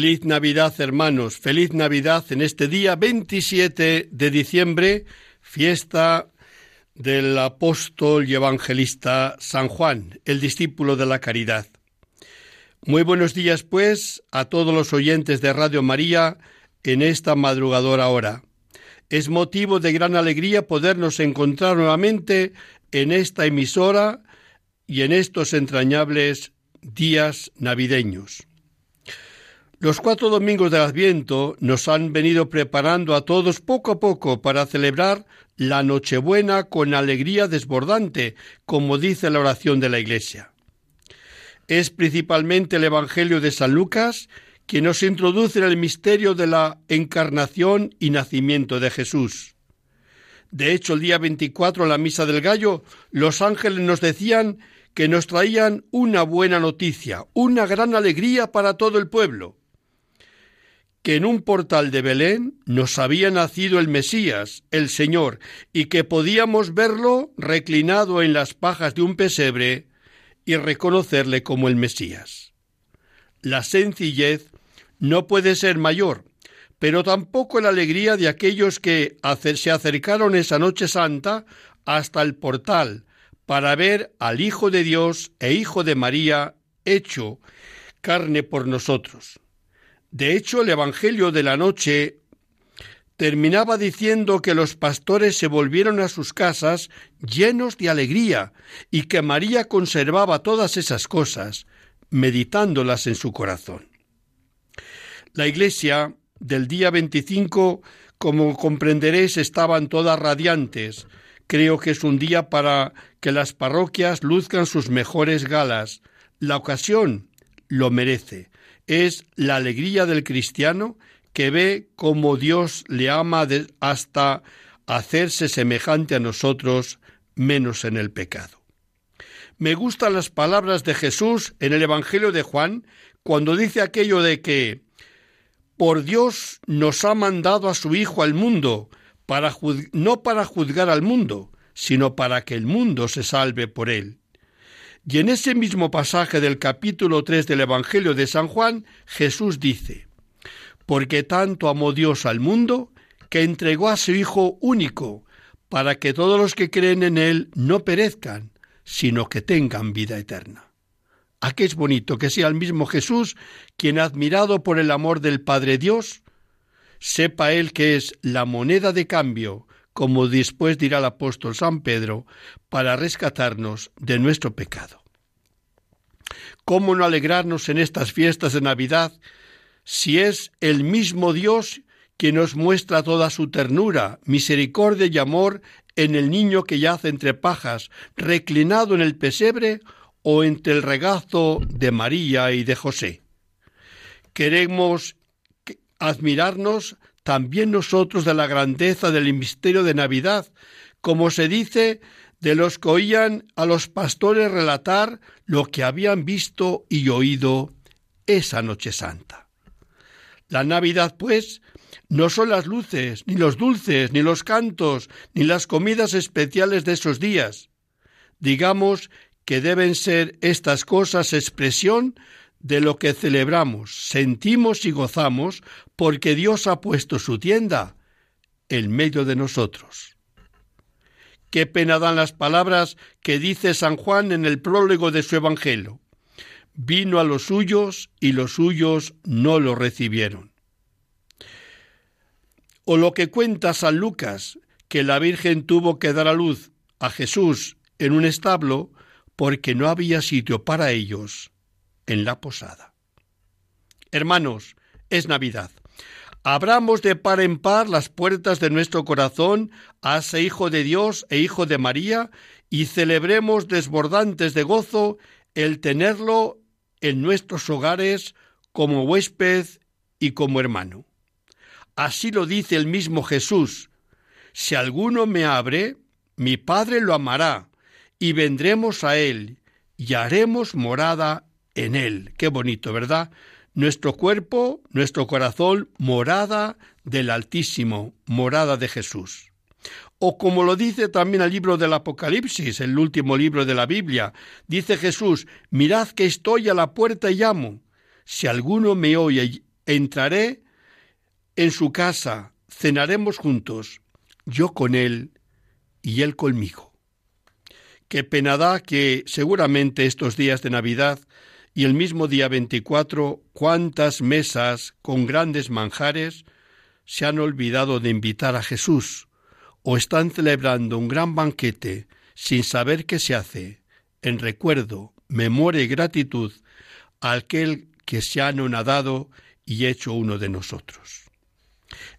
Feliz Navidad, hermanos, feliz Navidad en este día 27 de diciembre, fiesta del apóstol y evangelista San Juan, el discípulo de la caridad. Muy buenos días, pues, a todos los oyentes de Radio María en esta madrugadora hora. Es motivo de gran alegría podernos encontrar nuevamente en esta emisora y en estos entrañables días navideños. Los cuatro domingos del Adviento nos han venido preparando a todos poco a poco para celebrar la Nochebuena con alegría desbordante, como dice la oración de la Iglesia. Es principalmente el Evangelio de San Lucas quien nos introduce en el misterio de la encarnación y nacimiento de Jesús. De hecho, el día 24, en la Misa del Gallo, los ángeles nos decían que nos traían una buena noticia, una gran alegría para todo el pueblo que en un portal de Belén nos había nacido el Mesías, el Señor, y que podíamos verlo reclinado en las pajas de un pesebre y reconocerle como el Mesías. La sencillez no puede ser mayor, pero tampoco la alegría de aquellos que se acercaron esa noche santa hasta el portal para ver al Hijo de Dios e Hijo de María hecho carne por nosotros. De hecho, el Evangelio de la noche terminaba diciendo que los pastores se volvieron a sus casas llenos de alegría y que María conservaba todas esas cosas, meditándolas en su corazón. La iglesia del día 25, como comprenderéis, estaban todas radiantes. Creo que es un día para que las parroquias luzcan sus mejores galas. La ocasión lo merece es la alegría del cristiano que ve cómo Dios le ama hasta hacerse semejante a nosotros menos en el pecado. Me gustan las palabras de Jesús en el Evangelio de Juan cuando dice aquello de que por Dios nos ha mandado a su Hijo al mundo, para no para juzgar al mundo, sino para que el mundo se salve por él. Y en ese mismo pasaje del capítulo 3 del Evangelio de San Juan, Jesús dice, Porque tanto amó Dios al mundo, que entregó a su Hijo único, para que todos los que creen en Él no perezcan, sino que tengan vida eterna. Aquí es bonito que sea el mismo Jesús quien, admirado por el amor del Padre Dios, sepa Él que es la moneda de cambio como después dirá el apóstol San Pedro, para rescatarnos de nuestro pecado. ¿Cómo no alegrarnos en estas fiestas de Navidad si es el mismo Dios quien nos muestra toda su ternura, misericordia y amor en el niño que yace entre pajas, reclinado en el pesebre o entre el regazo de María y de José? Queremos admirarnos también nosotros de la grandeza del misterio de Navidad, como se dice de los que oían a los pastores relatar lo que habían visto y oído esa noche santa. La Navidad, pues, no son las luces, ni los dulces, ni los cantos, ni las comidas especiales de esos días. Digamos que deben ser estas cosas expresión de lo que celebramos, sentimos y gozamos porque Dios ha puesto su tienda en medio de nosotros. Qué pena dan las palabras que dice San Juan en el prólogo de su Evangelio. Vino a los suyos y los suyos no lo recibieron. O lo que cuenta San Lucas, que la Virgen tuvo que dar a luz a Jesús en un establo porque no había sitio para ellos en la posada. Hermanos, es Navidad. Abramos de par en par las puertas de nuestro corazón a ese Hijo de Dios e Hijo de María y celebremos desbordantes de gozo el tenerlo en nuestros hogares como huésped y como hermano. Así lo dice el mismo Jesús. Si alguno me abre, mi Padre lo amará, y vendremos a él, y haremos morada en él. Qué bonito, ¿verdad? Nuestro cuerpo, nuestro corazón, morada del Altísimo, morada de Jesús. O como lo dice también el libro del Apocalipsis, el último libro de la Biblia, dice Jesús, mirad que estoy a la puerta y llamo. Si alguno me oye, entraré en su casa, cenaremos juntos, yo con él y él conmigo. Qué pena da que seguramente estos días de Navidad y el mismo día 24, cuántas mesas con grandes manjares se han olvidado de invitar a Jesús o están celebrando un gran banquete sin saber qué se hace, en recuerdo, memoria y gratitud a aquel que se ha anonadado y hecho uno de nosotros.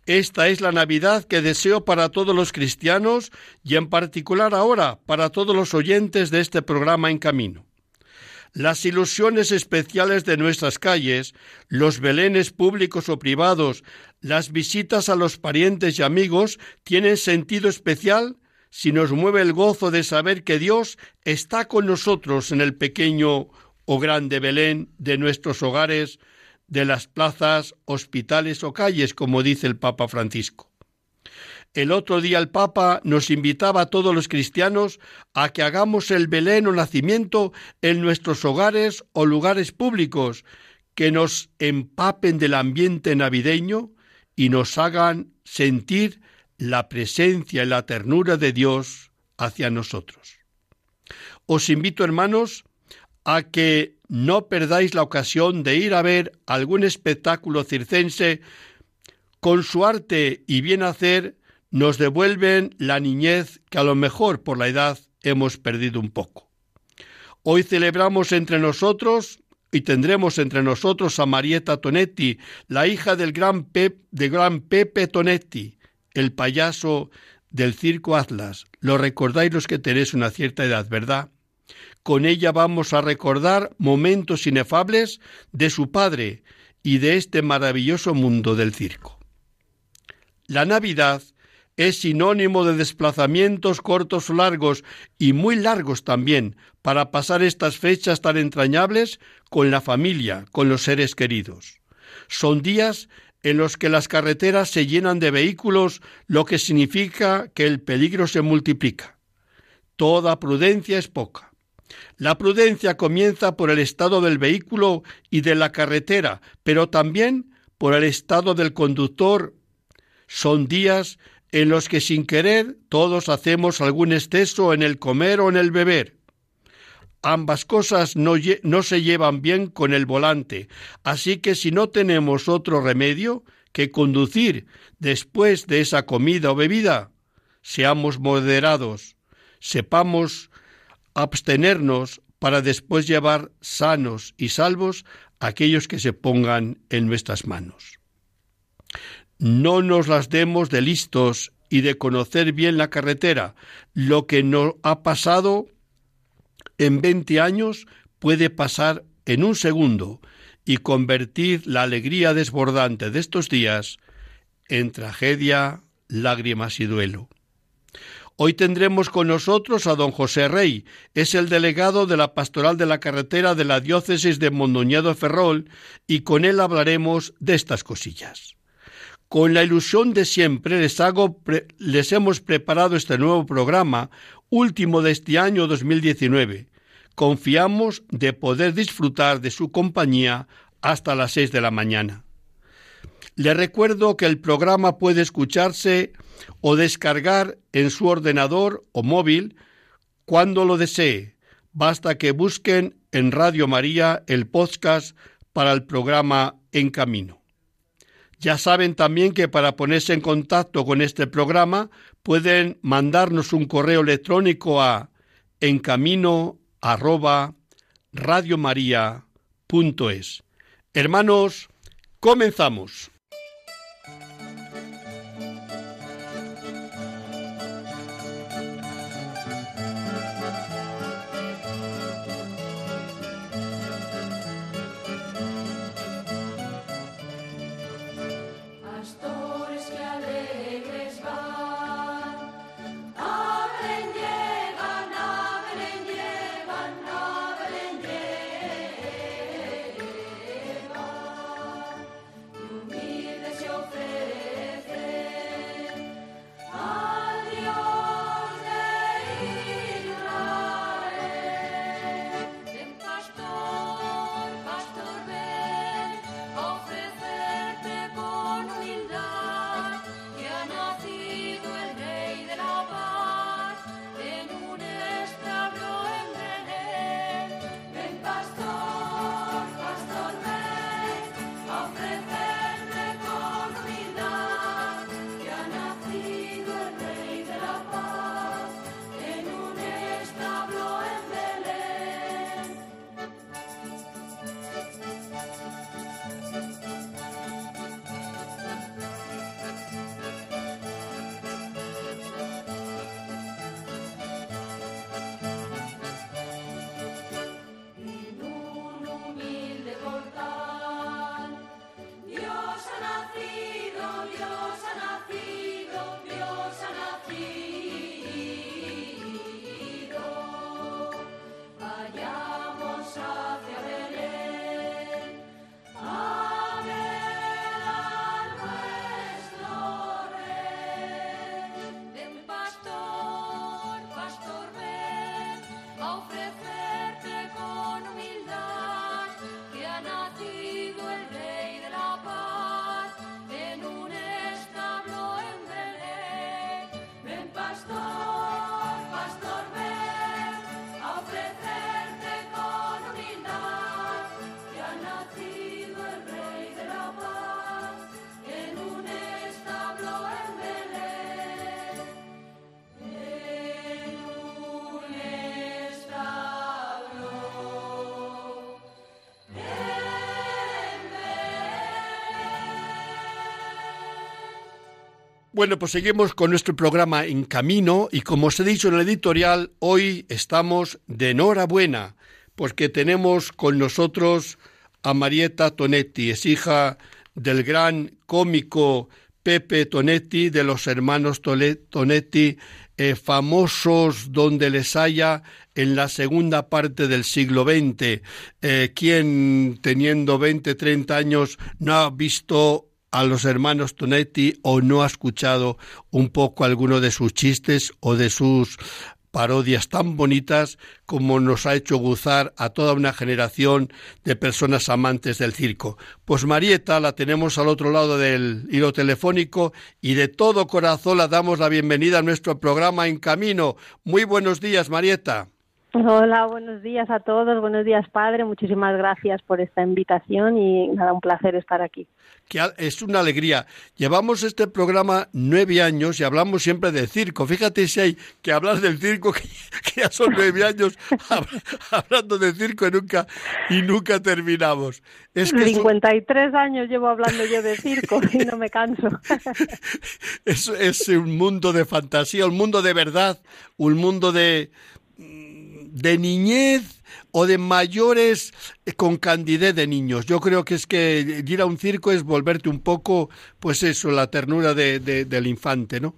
Esta es la Navidad que deseo para todos los cristianos y en particular ahora para todos los oyentes de este programa en camino. Las ilusiones especiales de nuestras calles, los belenes públicos o privados, las visitas a los parientes y amigos tienen sentido especial si nos mueve el gozo de saber que Dios está con nosotros en el pequeño o grande Belén de nuestros hogares, de las plazas, hospitales o calles, como dice el Papa Francisco. El otro día el Papa nos invitaba a todos los cristianos a que hagamos el Belén o nacimiento en nuestros hogares o lugares públicos, que nos empapen del ambiente navideño y nos hagan sentir la presencia y la ternura de Dios hacia nosotros. Os invito, hermanos, a que no perdáis la ocasión de ir a ver algún espectáculo circense con su arte y bien hacer nos devuelven la niñez que a lo mejor por la edad hemos perdido un poco. Hoy celebramos entre nosotros y tendremos entre nosotros a Marietta Tonetti, la hija del gran, de gran Pepe Tonetti, el payaso del circo Atlas. Lo recordáis los que tenéis una cierta edad, ¿verdad? Con ella vamos a recordar momentos inefables de su padre y de este maravilloso mundo del circo. La Navidad es sinónimo de desplazamientos cortos o largos y muy largos también para pasar estas fechas tan entrañables con la familia, con los seres queridos. Son días en los que las carreteras se llenan de vehículos, lo que significa que el peligro se multiplica. Toda prudencia es poca. La prudencia comienza por el estado del vehículo y de la carretera, pero también por el estado del conductor. Son días en los que sin querer todos hacemos algún exceso en el comer o en el beber. Ambas cosas no, se llevan bien con el volante, así que si no tenemos otro remedio que conducir después de esa comida o bebida, seamos moderados, sepamos abstenernos para después llevar sanos y salvos aquellos que se pongan en nuestras manos no nos las demos de listos y de conocer bien la carretera. Lo que nos ha pasado en 20 años puede pasar en un segundo y convertir la alegría desbordante de estos días en tragedia, lágrimas y duelo. Hoy tendremos con nosotros a don José Rey, es el delegado de la Pastoral de la Carretera de la Diócesis de Mondoñedo Ferrol, y con él hablaremos de estas cosillas. Con la ilusión de siempre les, hago les hemos preparado este nuevo programa, último de este año 2019. Confiamos de poder disfrutar de su compañía hasta las seis de la mañana. Le recuerdo que el programa puede escucharse o descargar en su ordenador o móvil cuando lo desee. Basta que busquen en Radio María el podcast para el programa En Camino. Ya saben también que para ponerse en contacto con este programa pueden mandarnos un correo electrónico a encamino Hermanos, comenzamos. Bueno, pues seguimos con nuestro programa En Camino y como os he dicho en el editorial, hoy estamos de enhorabuena porque tenemos con nosotros a Marieta Tonetti, es hija del gran cómico Pepe Tonetti, de los hermanos Tonetti, eh, famosos donde les haya en la segunda parte del siglo XX. Eh, quien teniendo 20, 30 años no ha visto a los hermanos Tonetti o no ha escuchado un poco alguno de sus chistes o de sus parodias tan bonitas como nos ha hecho gozar a toda una generación de personas amantes del circo. Pues Marieta la tenemos al otro lado del hilo telefónico y de todo corazón la damos la bienvenida a nuestro programa En Camino. Muy buenos días, Marieta. Hola, buenos días a todos, buenos días padre, muchísimas gracias por esta invitación y nada, un placer estar aquí. es una alegría. Llevamos este programa nueve años y hablamos siempre de circo. Fíjate si hay que hablar del circo, que, ya son nueve años hablando de circo y nunca, y nunca terminamos. Es que 53 años llevo hablando yo de circo y no me canso. es, es un mundo de fantasía, un mundo de verdad, un mundo de de niñez o de mayores eh, con candidez de niños. Yo creo que es que ir a un circo es volverte un poco, pues eso, la ternura de, del infante, ¿no?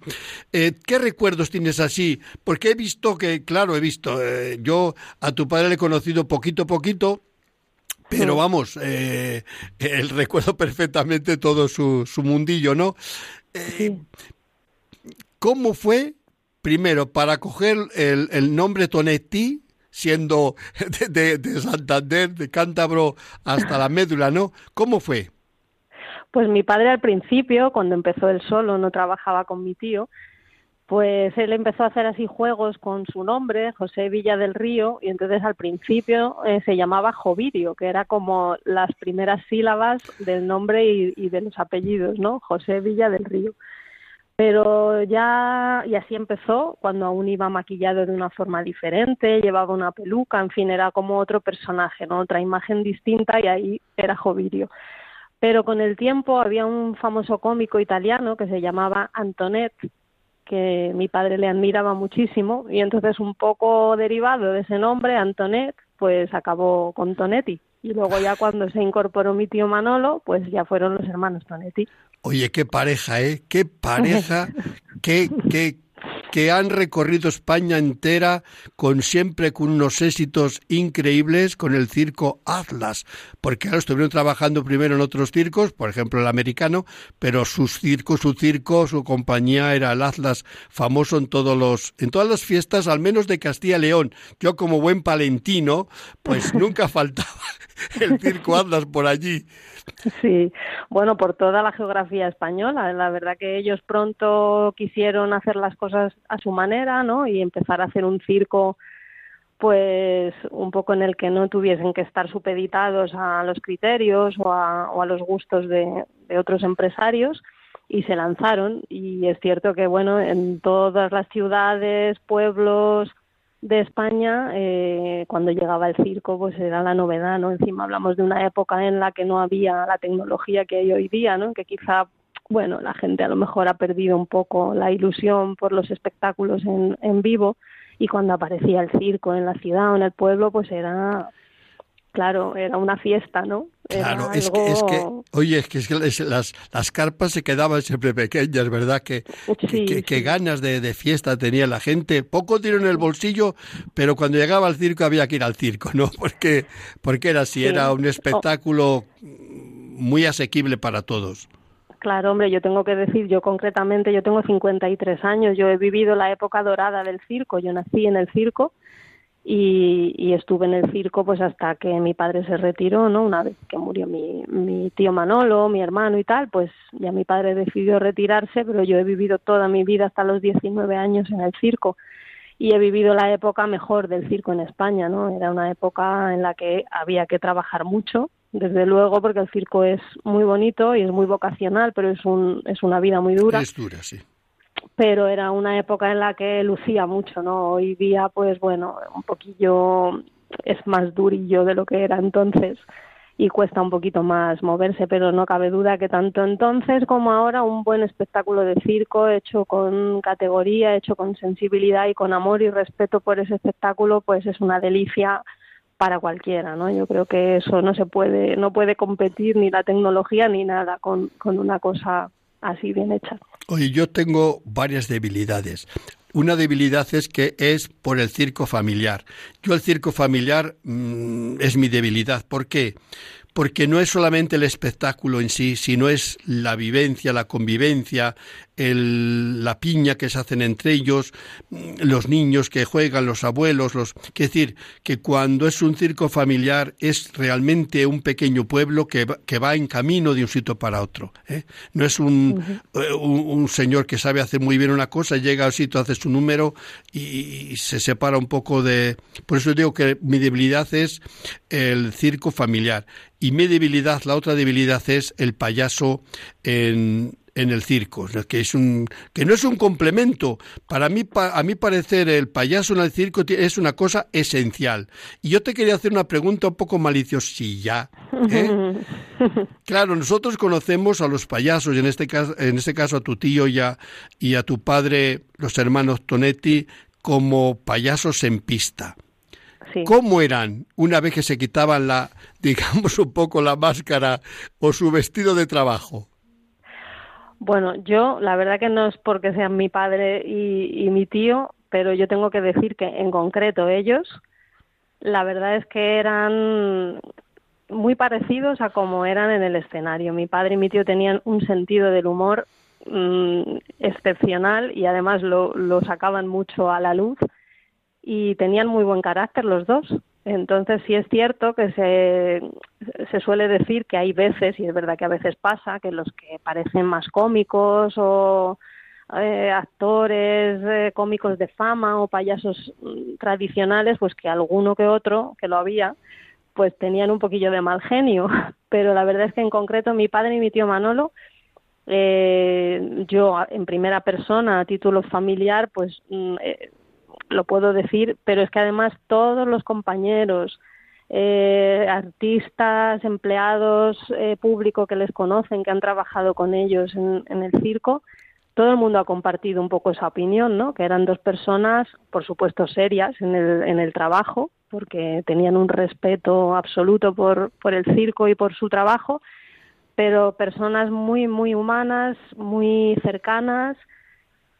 Eh, ¿Qué recuerdos tienes así? Porque he visto que, claro, he visto, eh, yo a tu padre le he conocido poquito a poquito, pero vamos, eh, el recuerdo perfectamente todo su, su mundillo, ¿no? ¿Cómo fue, primero, para coger el, el nombre Tonetti? Siendo de, Santander, de Cántabro hasta la médula, ¿no? ¿Cómo fue? Pues mi padre al principio, cuando empezó él solo, no trabajaba con mi tío, pues él empezó a hacer así juegos con su nombre, José Villa del Río, y entonces al principio eh, se llamaba Jovirio, que era como las primeras sílabas del nombre y, y de los apellidos, ¿no? José Villa del Río. Pero ya, y así empezó, cuando aún iba maquillado de una forma diferente, llevaba una peluca, en fin, era como otro personaje, ¿no? Otra imagen distinta y ahí era Jovirio. Pero con el tiempo había un famoso cómico italiano que se llamaba Antonet, que mi padre le admiraba muchísimo, y entonces un poco derivado de ese nombre, Antonet, pues acabó con Tonetti. Y luego ya cuando se incorporó mi tío Manolo, pues ya fueron los hermanos Tonetti. Oye, qué pareja, ¿eh? Qué pareja, qué, qué, que han recorrido España entera con siempre con unos éxitos increíbles con el circo Atlas, porque ahora estuvieron trabajando primero en otros circos, por ejemplo el americano, pero sus circos, su circo, su compañía era el Atlas, famoso en todos los, en todas las fiestas, al menos de Castilla y León. Yo como buen palentino, pues nunca faltaba el circo Atlas por allí. Sí, bueno, por toda la geografía española. La verdad que ellos pronto quisieron hacer las cosas a su manera, ¿no? Y empezar a hacer un circo, pues, un poco en el que no tuviesen que estar supeditados a los criterios o a, o a los gustos de, de otros empresarios y se lanzaron. Y es cierto que, bueno, en todas las ciudades, pueblos, de España, eh, cuando llegaba el circo, pues era la novedad, ¿no? Encima hablamos de una época en la que no había la tecnología que hay hoy día, ¿no? Que quizá, bueno, la gente a lo mejor ha perdido un poco la ilusión por los espectáculos en, en vivo y cuando aparecía el circo en la ciudad o en el pueblo, pues era claro, era una fiesta, ¿no? claro, es, que, es que, oye, es que, las, las carpas se quedaban siempre pequeñas, ¿verdad? Que, que, ganas de, de, fiesta tenía la gente. Poco dinero en el bolsillo, pero cuando llegaba al circo había que ir al circo, ¿no? Porque, porque era así, era un espectáculo muy asequible para todos. Claro, hombre, yo tengo que decir, yo concretamente, yo tengo 53 años, yo he vivido la época dorada del circo, yo nací en el circo y, estuve en el circo pues hasta que mi padre se retiró, ¿no? Una vez que murió mi, mi tío Manolo, mi hermano y tal, pues ya mi padre decidió retirarse, pero yo he vivido toda mi vida hasta los 19 años en el circo y he vivido la época mejor del circo en España, ¿no? Era una época en la que había que trabajar mucho, desde luego, porque el circo es muy bonito y es muy vocacional, pero es, un, es una vida muy dura. Es dura, sí pero era una época en la que lucía mucho, ¿no? Hoy día, pues bueno, un poquillo es más durillo de lo que era entonces. y cuesta un poquito más moverse, pero no cabe duda que tanto entonces como ahora un buen espectáculo de circo hecho con categoría, hecho con sensibilidad y con amor y respeto por ese espectáculo, pues es una delicia para cualquiera, ¿no? Yo creo que eso no se puede, no puede competir ni la tecnología ni nada con, con una cosa así bien hecha. Oye, yo tengo varias debilidades. Una debilidad es que es por el circo familiar. Yo el circo familiar mm, es mi debilidad. ¿Por qué? porque no es solamente el espectáculo en sí, sino es la vivencia, la convivencia, la piña que se hacen entre ellos, los niños que juegan, los abuelos, los... Es decir, que cuando es un circo familiar es realmente un pequeño pueblo que, va en camino de un sitio para otro. ¿eh? No es un, un, señor que sabe hacer muy bien una cosa, llega al sitio, hace su número y, se separa un poco de... Por eso digo que mi debilidad es el circo familiar. Y mi debilidad, la otra debilidad es el payaso en, en el circo, que es un que no es un complemento. Para mí, a mi parecer, el payaso en el circo es una cosa esencial. Y yo te quería hacer una pregunta un poco maliciosilla. ¿eh? claro, nosotros conocemos a los payasos, y en este caso, en este caso a tu tío y a, y a tu padre, los hermanos Tonetti, como payasos en pista. ¿Cómo eran una vez que se quitaban la, digamos, un poco la máscara o su vestido de trabajo? Bueno, yo la verdad que no es porque sean mi padre y, mi tío, pero yo tengo que decir que en concreto ellos, la verdad es que eran muy parecidos a como eran en el escenario. Mi padre y mi tío tenían un sentido del humor mm, excepcional y además lo, lo sacaban mucho a la luz y tenían muy buen carácter los dos. Entonces sí es cierto que se, suele decir que hay veces, y es verdad que a veces pasa, que los que parecen más cómicos o eh, actores eh, cómicos de fama o payasos mm, tradicionales, pues que alguno que otro, que lo había, pues tenían un poquillo de mal genio. Pero la verdad es que en concreto mi padre y mi tío Manolo, eh, yo en primera persona, a título familiar, pues mm, lo puedo decir, pero es que además todos los compañeros, eh, artistas, empleados, eh, público que les conocen, que han trabajado con ellos en, el circo, todo el mundo ha compartido un poco esa opinión, ¿no? Que eran dos personas, por supuesto, serias en el, en el trabajo, porque tenían un respeto absoluto por, por el circo y por su trabajo, pero personas muy, muy humanas, muy cercanas,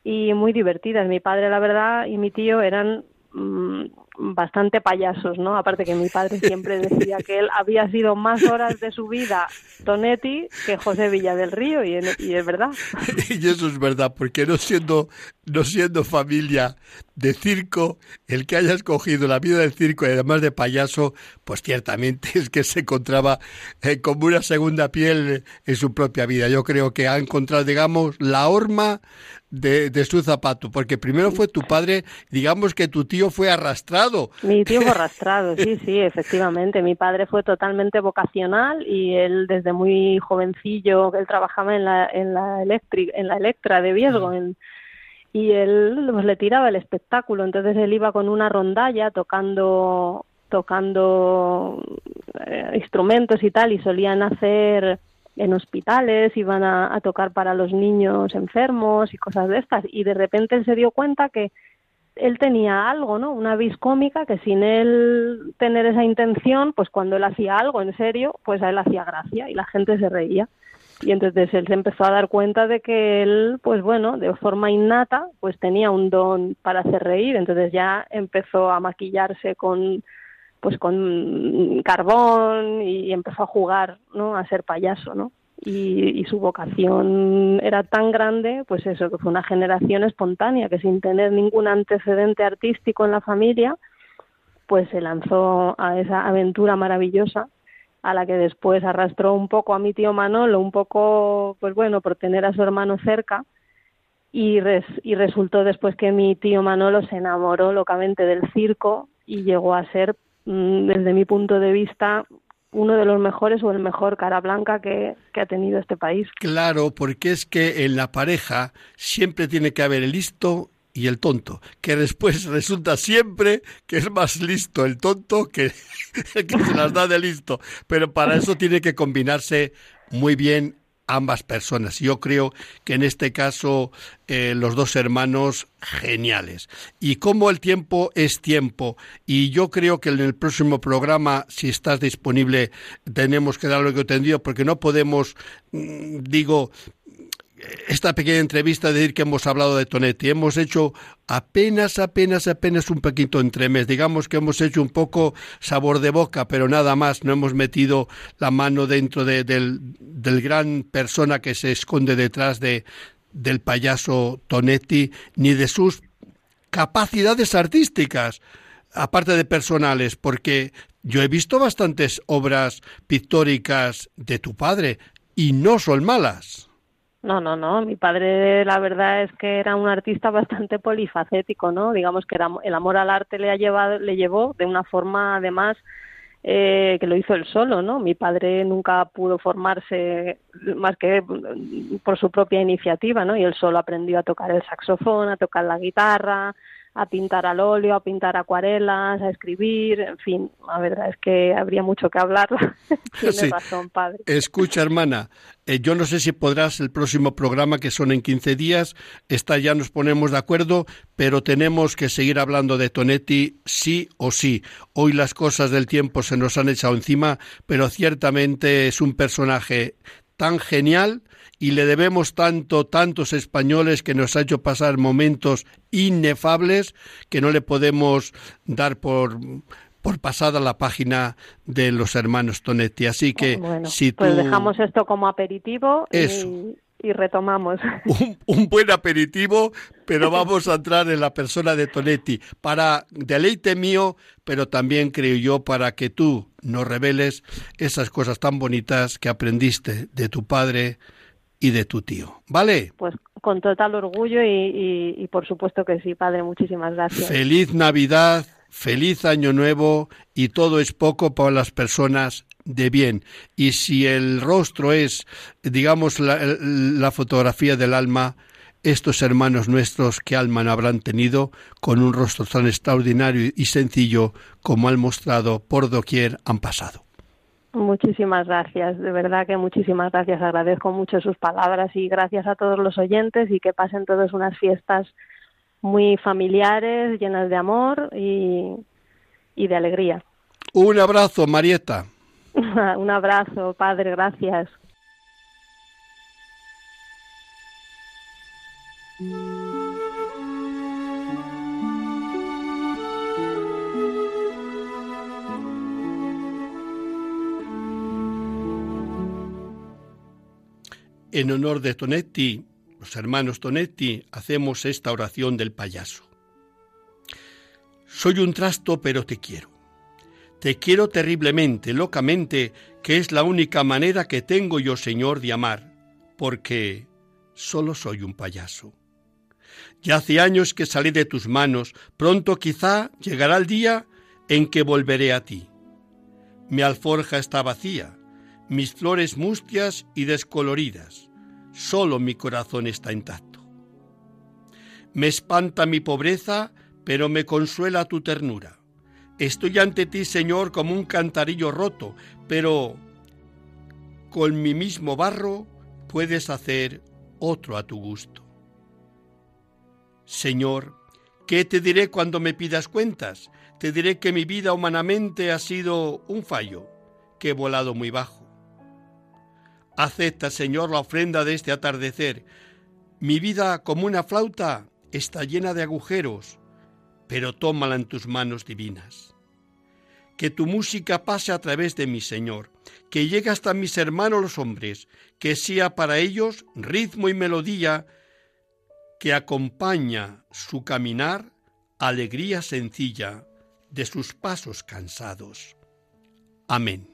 y muy divertidas. Mi padre, la verdad, y mi tío eran mm, bastante payasos, ¿no? Aparte que mi padre siempre decía que él había sido más horas de su vida Tonetti que José Villa del Río y, y es verdad. Y eso es verdad, porque no siendo no siendo familia de circo, el que haya escogido la vida del circo y además de payaso, pues ciertamente es que se encontraba eh, como una segunda piel en su propia vida. Yo creo que ha encontrado, digamos, la horma de, de su zapato, porque primero fue tu padre, digamos que tu tío fue arrastrado. Mi tío fue arrastrado, sí, sí, efectivamente. Mi padre fue totalmente vocacional y él desde muy jovencillo, él trabajaba en la, en la, en la Electra de Viesgo, en y él pues, le tiraba el espectáculo. Entonces él iba con una rondalla tocando tocando eh, instrumentos y tal y solían hacer en hospitales, iban a, tocar para los niños enfermos y cosas de estas y de repente él se dio cuenta que él tenía algo, ¿no? Una vis cómica que sin él tener esa intención, pues cuando él hacía algo en serio, pues a él hacía gracia y la gente se reía. Y entonces él se empezó a dar cuenta de que él, pues bueno, de forma innata, pues tenía un don para hacer reír. Entonces ya empezó a maquillarse con, pues con carbón y empezó a jugar, ¿no? A ser payaso, ¿no? Y, y, su vocación era tan grande, pues eso, que fue una generación espontánea, que sin tener ningún antecedente artístico en la familia, pues se lanzó a esa aventura maravillosa a la que después arrastró un poco a mi tío Manolo, un poco, pues bueno, por tener a su hermano cerca, y, y resultó después que mi tío Manolo se enamoró locamente del circo y llegó a ser, desde mi punto de vista, uno de los mejores o el mejor cara blanca que, que, ha tenido este país. Claro, porque es que en la pareja siempre tiene que haber el listo y el tonto, que después resulta siempre que es más listo el tonto que el que se las da de listo. Pero para eso tiene que combinarse muy bien ambas personas. Yo creo que en este caso eh, los dos hermanos geniales. Y como el tiempo es tiempo, y yo creo que en el próximo programa, si estás disponible, tenemos que dar lo que entendido, porque no podemos, mm, digo, esta pequeña entrevista de decir que hemos hablado de Tonetti. Hemos hecho apenas, apenas, apenas un poquito entremés. Digamos que hemos hecho un poco sabor de boca, pero nada más. No hemos metido la mano dentro de, del, del gran persona que se esconde detrás de, del payaso Tonetti, ni de sus capacidades artísticas, aparte de personales, porque yo he visto bastantes obras pictóricas de tu padre y no son malas. No, no, no. Mi padre, la verdad es que era un artista bastante polifacético, ¿no? Digamos que el amor al arte le ha llevado, le llevó de una forma, además, eh, que lo hizo él solo, ¿no? Mi padre nunca pudo formarse más que por su propia iniciativa, ¿no? Y él solo aprendió a tocar el saxofón, a tocar la guitarra, a pintar al óleo, a pintar acuarelas, a escribir, en fin, la verdad es que habría mucho que hablar. Tiene razón, padre. Escucha, hermana, eh, yo no sé si podrás el próximo programa, que son en 15 días, está ya nos ponemos de acuerdo, pero tenemos que seguir hablando de Tonetti sí o sí. Hoy las cosas del tiempo se nos han echado encima, pero ciertamente es un personaje tan genial y le debemos tanto, tantos españoles que nos ha hecho pasar momentos inefables que no le podemos dar por por pasada la página de los hermanos Tonetti. Así que si pues tú... Pues dejamos esto como aperitivo Y, retomamos. Un, un, buen aperitivo, pero vamos a entrar en la persona de Tonetti para deleite mío, pero también creo yo para que tú nos reveles esas cosas tan bonitas que aprendiste de tu padre, y de tu tío. ¿Vale? Pues con total orgullo y, por supuesto que sí, padre. Muchísimas gracias. Feliz Navidad, feliz Año Nuevo y todo es poco para las personas de bien. Y si el rostro es, digamos, la, la fotografía del alma, estos hermanos nuestros que alma no habrán tenido con un rostro tan extraordinario y sencillo como han mostrado por doquier han pasado. Muchísimas gracias, de verdad que muchísimas gracias. Agradezco mucho sus palabras y gracias a todos los oyentes y que pasen todas unas fiestas muy familiares, llenas de amor y, y de alegría. Un abrazo, Marieta. Un abrazo, padre, gracias. En honor de Tonetti, los hermanos Tonetti, hacemos esta oración del payaso. Soy un trasto, pero te quiero. Te quiero terriblemente, locamente, que es la única manera que tengo yo, Señor, de amar, porque solo soy un payaso. Ya hace años que salí de tus manos, pronto quizá llegará el día en que volveré a ti. Mi alforja está vacía, mis flores mustias y descoloridas. Solo mi corazón está intacto. Me espanta mi pobreza, pero me consuela tu ternura. Estoy ante ti, Señor, como un cantarillo roto, pero con mi mismo barro puedes hacer otro a tu gusto. Señor, ¿qué te diré cuando me pidas cuentas? Te diré que mi vida humanamente ha sido un fallo, que he volado muy bajo Acepta, Señor, la ofrenda de este atardecer. Mi vida como una flauta está llena de agujeros, pero tómala en tus manos divinas. Que tu música pase a través de mi Señor, que llegue hasta mis hermanos los hombres, que sea para ellos ritmo y melodía que acompaña su caminar, alegría sencilla de sus pasos cansados. Amén.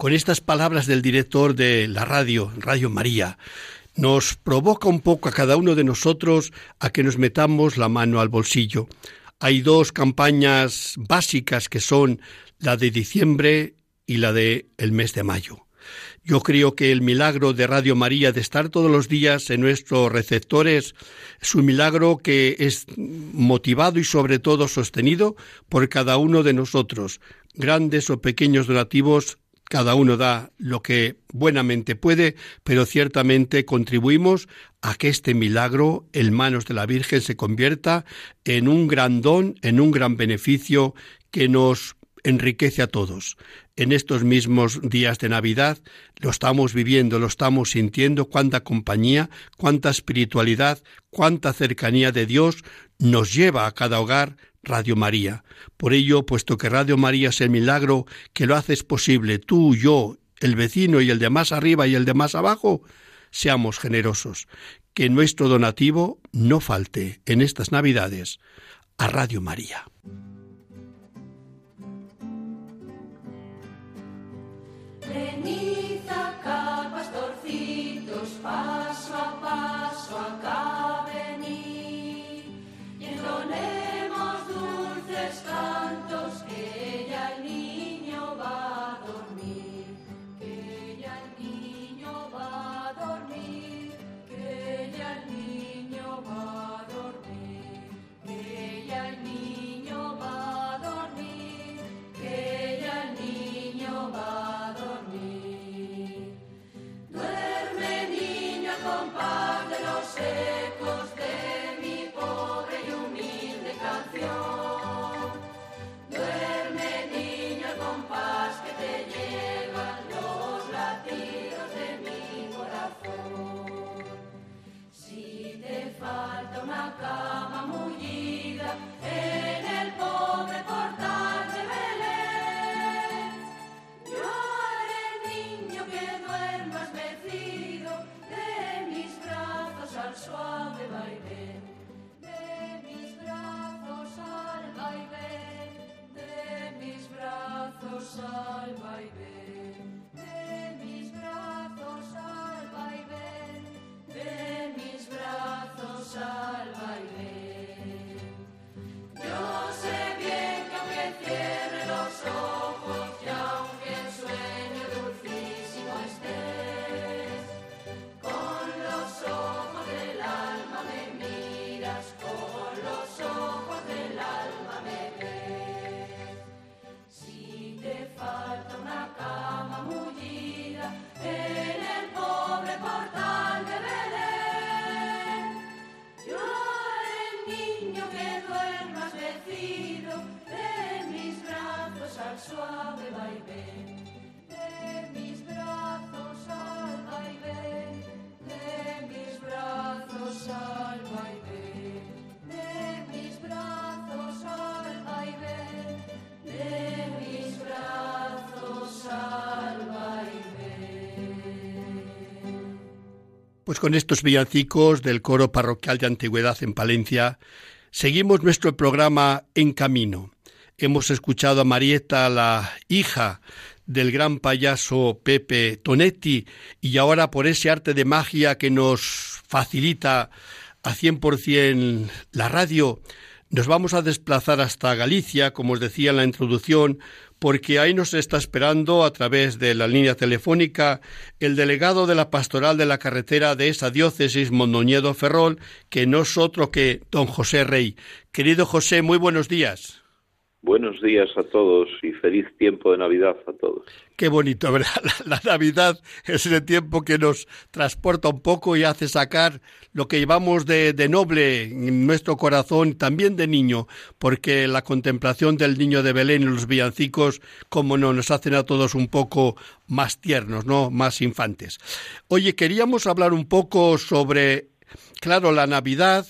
Con estas palabras del director de la radio, Radio María, nos provoca un poco a cada uno de nosotros a que nos metamos la mano al bolsillo. Hay dos campañas básicas que son la de diciembre y la de el mes de mayo. Yo creo que el milagro de Radio María de estar todos los días en nuestros receptores es un milagro que es motivado y sobre todo sostenido por cada uno de nosotros, grandes o pequeños donativos cada uno da lo que buenamente puede, pero ciertamente contribuimos a que este milagro en manos de la Virgen se convierta en un gran don, en un gran beneficio que nos enriquece a todos. En estos mismos días de Navidad lo estamos viviendo, lo estamos sintiendo, cuánta compañía, cuánta espiritualidad, cuánta cercanía de Dios nos lleva a cada hogar Radio María. Por ello, puesto que Radio María es el milagro que lo haces posible, tú, yo, el vecino y el de más arriba y el de más abajo, seamos generosos, que nuestro donativo no falte en estas Navidades a Radio María. Pues con estos villancicos del coro parroquial de antigüedad en Palencia, seguimos nuestro programa En Camino. Hemos escuchado a Marieta, la hija del gran payaso Pepe Tonetti, y ahora por ese arte de magia que nos facilita a 100% la radio, nos vamos a desplazar hasta Galicia, como os decía en la introducción, porque ahí nos está esperando a través de la línea telefónica el delegado de la pastoral de la carretera de esa diócesis, Mondoñedo Ferrol, que no es otro que don José Rey. Querido José, muy buenos días. Buenos días a todos y feliz tiempo de Navidad a todos. Qué bonito, ¿verdad? La, Navidad es ese tiempo que nos transporta un poco y hace sacar lo que llevamos de, noble en nuestro corazón, también de niño, porque la contemplación del niño de Belén y los villancicos, como no, nos hacen a todos un poco más tiernos, ¿no? Más infantes. Oye, queríamos hablar un poco sobre, claro, la Navidad,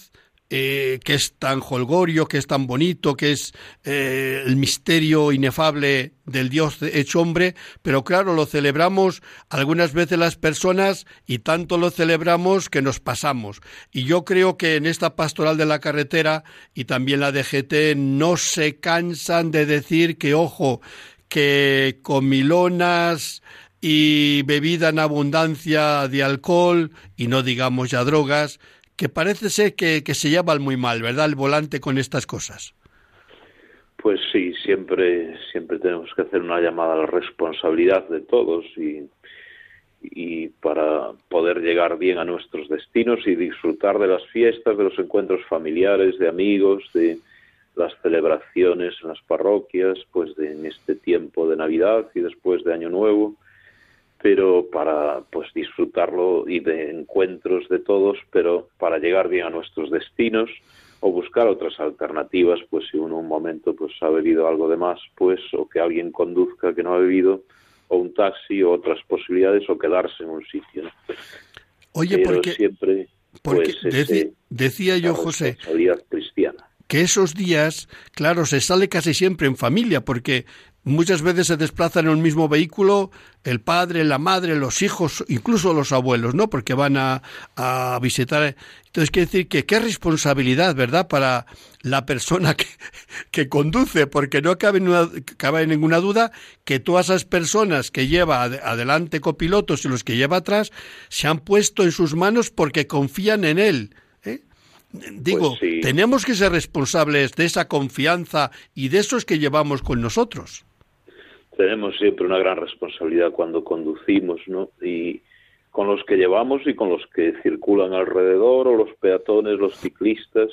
eh, que es tan holgorio, que es tan bonito, que es eh, el misterio inefable del Dios hecho hombre, pero claro, lo celebramos algunas veces las personas y tanto lo celebramos que nos pasamos. Y yo creo que en esta pastoral de la carretera y también la DGT no se cansan de decir que, ojo, que comilonas y bebida en abundancia de alcohol y no digamos ya drogas, que parece ser que, se llevan muy mal, ¿verdad? El volante con estas cosas. Pues sí, siempre, siempre tenemos que hacer una llamada a la responsabilidad de todos y, y para poder llegar bien a nuestros destinos y disfrutar de las fiestas, de los encuentros familiares, de amigos, de las celebraciones en las parroquias, pues de, en este tiempo de Navidad y después de Año Nuevo pero para pues disfrutarlo y de encuentros de todos, pero para llegar bien a nuestros destinos o buscar otras alternativas, pues si uno un momento pues ha bebido algo de más, pues o que alguien conduzca que no ha bebido o un taxi o otras posibilidades o quedarse en un sitio. Oye, porque siempre porque pues, decía yo José cristiana. que esos días, claro, se sale casi siempre en familia, porque Muchas veces se desplazan en un mismo vehículo el padre, la madre, los hijos, incluso los abuelos, ¿no? Porque van a, visitar. Entonces, quiere decir que qué responsabilidad, ¿verdad?, para la persona que, que conduce, porque no cabe, cabe ninguna duda que todas esas personas que lleva adelante copilotos y los que lleva atrás se han puesto en sus manos porque confían en él. ¿eh? Digo, pues tenemos que ser responsables de esa confianza y de esos que llevamos con nosotros tenemos siempre una gran responsabilidad cuando conducimos, ¿no? Y con los que llevamos y con los que circulan alrededor, o los peatones, los ciclistas,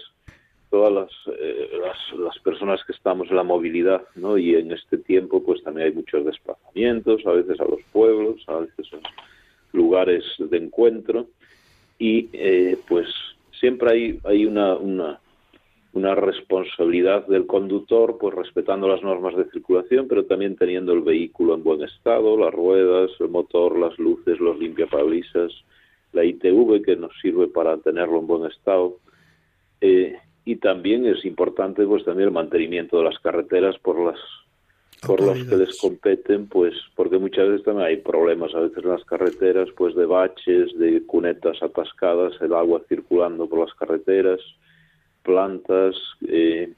todas las, eh, las, las, personas que estamos en la movilidad, ¿no? Y en este tiempo, pues también hay muchos desplazamientos, a veces a los pueblos, a veces a lugares de encuentro, y eh, pues siempre hay, hay una, una una responsabilidad del conductor, pues respetando las normas de circulación, pero también teniendo el vehículo en buen estado, las ruedas, el motor, las luces, los limpiaparabrisas, la ITV que nos sirve para tenerlo en buen estado. Eh, y también es importante pues también el mantenimiento de las carreteras por las por los que les competen, pues porque muchas veces también hay problemas a veces en las carreteras, pues de baches, de cunetas atascadas, el agua circulando por las carreteras, plantas, eh,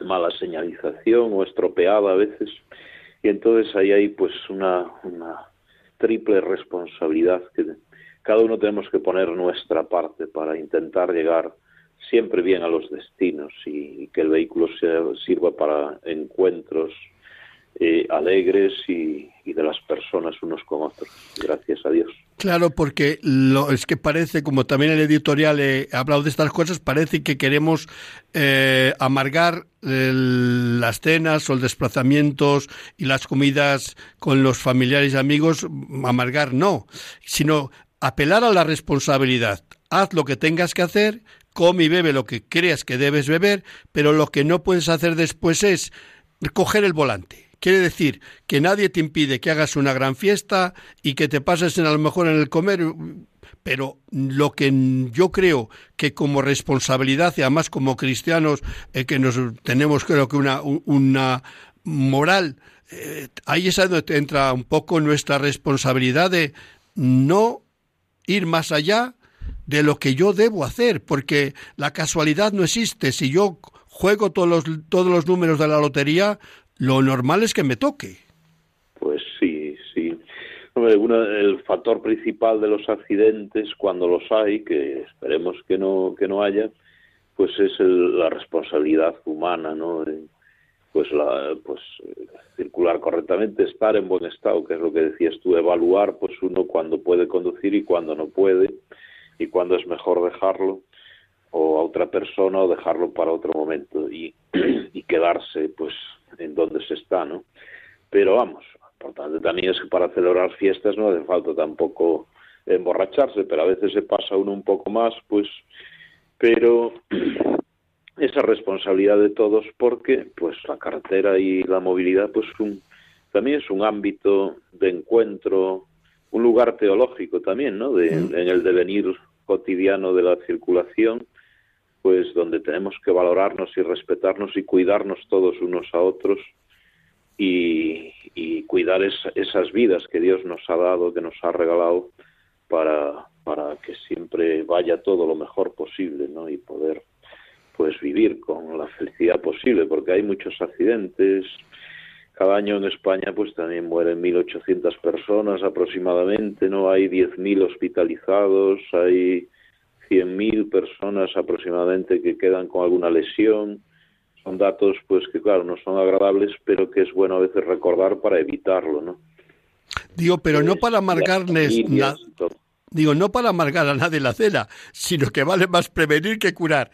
mala señalización o estropeada a veces. Y entonces ahí hay pues una, triple responsabilidad que cada uno tenemos que poner nuestra parte para intentar llegar siempre bien a los destinos y, que el vehículo sirva para encuentros eh, alegres y, de las personas unos con otros. Gracias a Dios. Claro, porque lo, es que parece, como también el editorial he hablado de estas cosas, parece que queremos eh, amargar las cenas o los desplazamientos y las comidas con los familiares y amigos, amargar no, sino apelar a la responsabilidad. Haz lo que tengas que hacer, come y bebe lo que creas que debes beber, pero lo que no puedes hacer después es coger el volante Quiere decir que nadie te impide que hagas una gran fiesta y que te pases en, a lo mejor en el comer, pero lo que yo creo que como responsabilidad y además como cristianos eh, que nos tenemos creo que una, una moral, eh, ahí es donde entra un poco nuestra responsabilidad de no ir más allá de lo que yo debo hacer, porque la casualidad no existe. Si yo juego todos los, todos los números de la lotería, lo normal es que me toque. Pues sí, sí. el factor principal de los accidentes, cuando los hay, que esperemos que no, que no haya, pues es la responsabilidad humana, ¿no? pues la pues circular correctamente estar en buen estado que es lo que decías tú evaluar pues uno cuando puede conducir y cuando no puede y cuando es mejor dejarlo o a otra persona o dejarlo para otro momento y, y quedarse pues en donde se está no pero vamos importante también es que para celebrar fiestas no hace falta tampoco emborracharse pero a veces se pasa uno un poco más pues pero esa responsabilidad de todos porque pues la carretera y la movilidad pues también es un ámbito de encuentro un lugar teológico también no de, en el devenir cotidiano de la circulación pues donde tenemos que valorarnos y respetarnos y cuidarnos todos unos a otros y, cuidar esas vidas que Dios nos ha dado que nos ha regalado para para que siempre vaya todo lo mejor posible no y poder pues vivir con la felicidad posible, porque hay muchos accidentes. Cada año en España pues también mueren 1.800 personas aproximadamente, no hay 10.000 hospitalizados, hay 100.000 personas aproximadamente que quedan con alguna lesión. Son datos pues que claro no son agradables, pero que es bueno a veces recordar para evitarlo, ¿no? Digo, pero no pues, para amargarles Digo, no para amargar a nadie la cena, sino que vale más prevenir que curar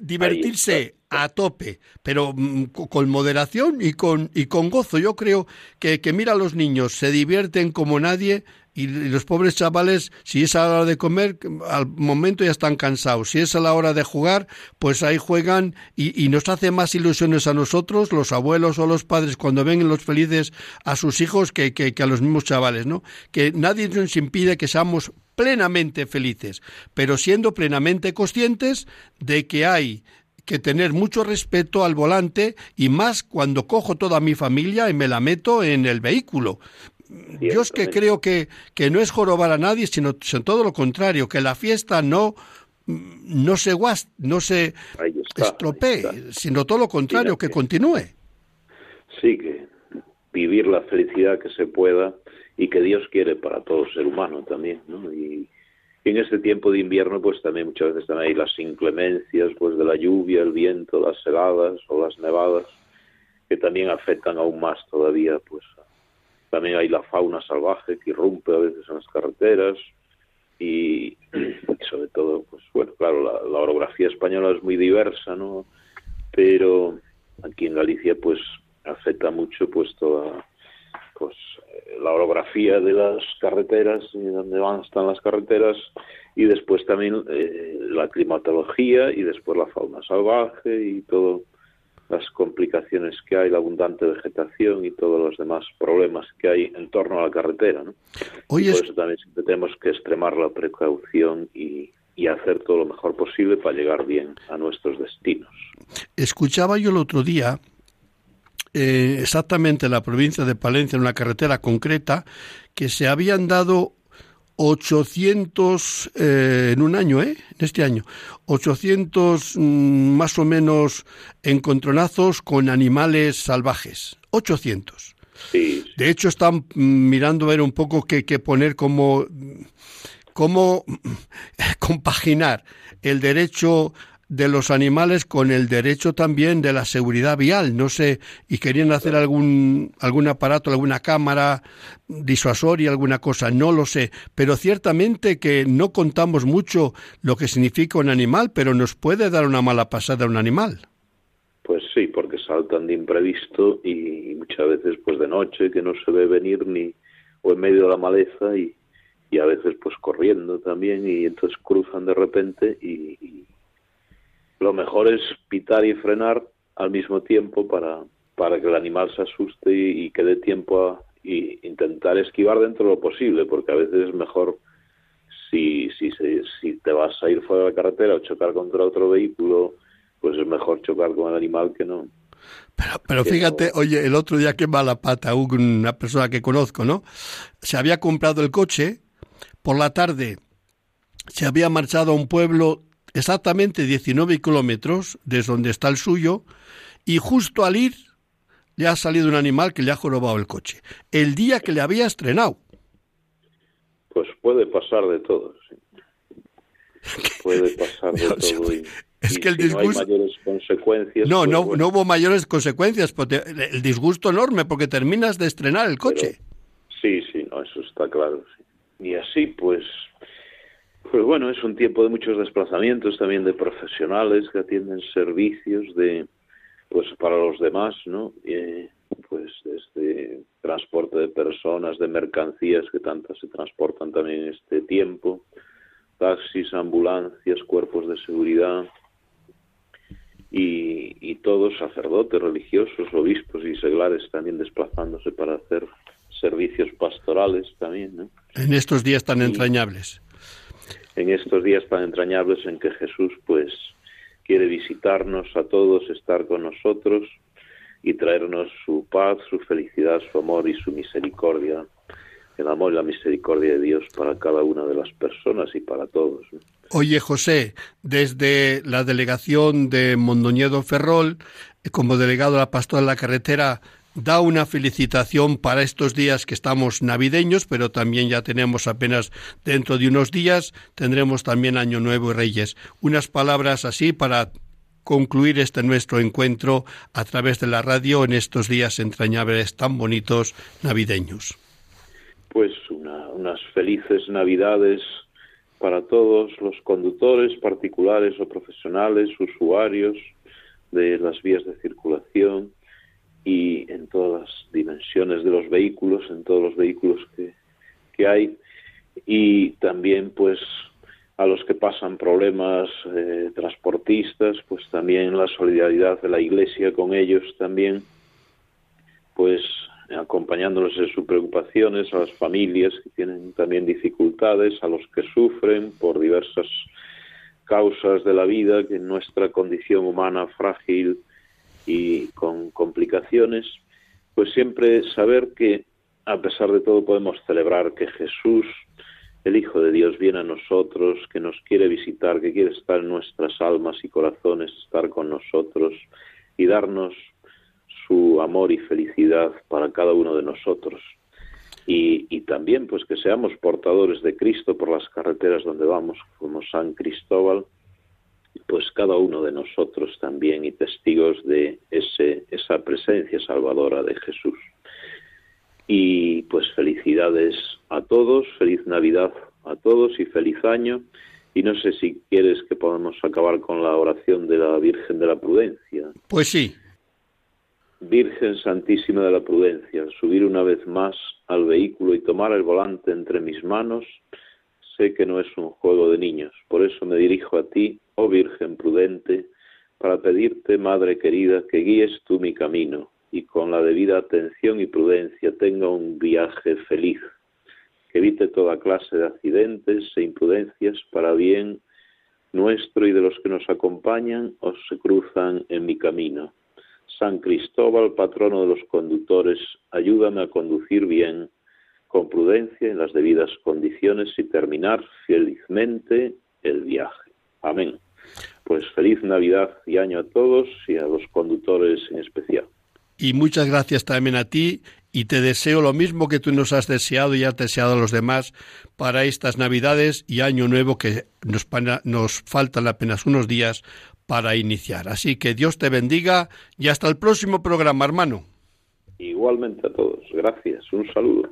divertirse a tope, pero mm, con moderación y con, y con gozo. Yo creo que, que mira a los niños, se divierten como nadie y los pobres chavales, si es a la hora de comer, al momento ya están cansados. Si es a la hora de jugar, pues ahí juegan y, nos hace más ilusiones a nosotros, los abuelos o los padres, cuando ven los felices a sus hijos que, que, que a los mismos chavales, ¿no? Que nadie nos impide que seamos plenamente felices, pero siendo plenamente conscientes de que hay que tener mucho respeto al volante y más cuando cojo toda mi familia y me la meto en el vehículo. Yo es que creo que, que no es jorobar a nadie, sino, todo lo contrario, que la fiesta no, no se, no se estropee, sino todo lo contrario, que continúe. Sí, que vivir la felicidad que se pueda y que Dios quiere para todo ser humano también, ¿no? Y, en este tiempo de invierno, pues también muchas veces están ahí las inclemencias, pues de la lluvia, el viento, las heladas o las nevadas, que también afectan aún más todavía, pues también hay la fauna salvaje que irrumpe a veces en las carreteras y, sobre todo, pues bueno, claro, la, la, orografía española es muy diversa, ¿no? Pero aquí en Galicia, pues afecta mucho, pues toda pues eh, la orografía de las carreteras y dónde van están las carreteras y después también eh, la climatología y después la fauna salvaje y todas las complicaciones que hay, la abundante vegetación y todos los demás problemas que hay en torno a la carretera. ¿no? por eso también tenemos que extremar la precaución y, y hacer todo lo mejor posible para llegar bien a nuestros destinos. Escuchaba yo el otro día eh, exactamente en la provincia de Palencia, en una carretera concreta, que se habían dado 800 eh, en un año, ¿eh? En este año, 800 mm, más o menos encontronazos con animales salvajes. 800. De hecho, están mm, mirando a ver un poco qué, qué poner como cómo compaginar el derecho de los animales con el derecho también de la seguridad vial. No sé, y querían hacer algún, algún aparato, alguna cámara disuasoria, alguna cosa, no lo sé. Pero ciertamente que no contamos mucho lo que significa un animal, pero nos puede dar una mala pasada un animal. Pues sí, porque saltan de imprevisto y muchas veces pues de noche que no se ve venir ni o en medio de la maleza y, y a veces pues corriendo también y entonces cruzan de repente y lo mejor es pitar y frenar al mismo tiempo para, para que el animal se asuste y, que dé tiempo a y intentar esquivar dentro de lo posible, porque a veces es mejor si, si, si te vas a ir fuera de la carretera o chocar contra otro vehículo, pues es mejor chocar con el animal que no. Pero, pero fíjate, oye, el otro día que mala pata, una persona que conozco, ¿no? Se había comprado el coche, por la tarde se había marchado a un pueblo exactamente 19 kilómetros desde donde está el suyo y justo al ir le ha salido un animal que le ha jorobado el coche. El día que le había estrenado. Pues puede pasar de todo, sí. Puede pasar de todo. Es que el disgusto... No hay mayores consecuencias. No, pues no, no hubo mayores consecuencias. Porque el disgusto enorme porque terminas de estrenar el coche. sí, sí, no, eso está claro. Y así, pues, pues bueno, es un tiempo de muchos desplazamientos también de profesionales que atienden servicios de, pues para los demás, ¿no? pues desde transporte de personas, de mercancías que tantas se transportan también en este tiempo, taxis, ambulancias, cuerpos de seguridad y, y todos sacerdotes, religiosos, obispos y seglares también desplazándose para hacer servicios pastorales también. ¿no? En estos días tan entrañables. En estos días tan entrañables en que Jesús pues quiere visitarnos a todos, estar con nosotros y traernos su paz, su felicidad, su amor y su misericordia. El amor y la misericordia de Dios para cada una de las personas y para todos. Oye, José, desde la delegación de Mondoñedo Ferrol, como delegado de la Pastora de la Carretera, da una felicitación para estos días que estamos navideños, pero también ya tenemos apenas dentro de unos días, tendremos también Año Nuevo y Reyes. Unas palabras así para concluir este nuestro encuentro a través de la radio en estos días entrañables tan bonitos navideños. Pues unas felices Navidades para todos los conductores particulares o profesionales, usuarios de las vías de circulación y en todas las dimensiones de los vehículos, en todos los vehículos que, que hay. Y también pues a los que pasan problemas eh, transportistas, pues también la solidaridad de la Iglesia con ellos también, pues acompañándolos en sus preocupaciones, a las familias que tienen también dificultades, a los que sufren por diversas causas de la vida, que en nuestra condición humana frágil y con complicaciones, pues siempre saber que a pesar de todo podemos celebrar que Jesús, el Hijo de Dios, viene a nosotros, que nos quiere visitar, que quiere estar en nuestras almas y corazones, estar con nosotros y darnos su amor y felicidad para cada uno de nosotros. Y, y, también pues que seamos portadores de Cristo por las carreteras donde vamos, como San Cristóbal, pues cada uno de nosotros también y testigos de ese, esa presencia salvadora de Jesús. Y pues felicidades a todos, feliz Navidad a todos y feliz año. Y no sé si quieres que podamos acabar con la oración de la Virgen de la Prudencia. Pues sí. Virgen Santísima de la Prudencia, subir una vez más al vehículo y tomar el volante entre mis manos, sé que no es un juego de niños. Por eso me dirijo a ti oh Virgen prudente, para pedirte, Madre querida, que guíes tú mi camino y con la debida atención y prudencia tenga un viaje feliz, que evite toda clase de accidentes e imprudencias para bien nuestro y de los que nos acompañan o se cruzan en mi camino. San Cristóbal, patrono de los conductores, ayúdame a conducir bien, con prudencia, en las debidas condiciones y terminar felizmente el viaje. Amén pues feliz Navidad y año a todos y a los conductores en especial. Y muchas gracias también a ti y te deseo lo mismo que tú nos has deseado y has deseado a los demás para estas Navidades y Año Nuevo que nos, nos faltan apenas unos días para iniciar. Así que Dios te bendiga y hasta el próximo programa, hermano. Igualmente a todos. Gracias. Un saludo.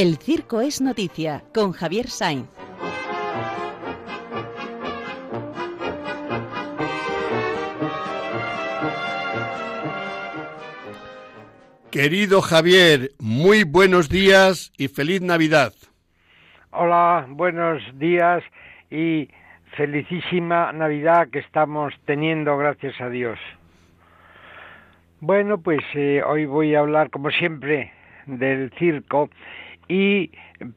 El Circo es Noticia con Javier Sainz. Querido Javier, muy buenos días y feliz Navidad. Hola, buenos días y felicísima Navidad que estamos teniendo, gracias a Dios. Bueno, pues eh, hoy voy a hablar, como siempre, del circo y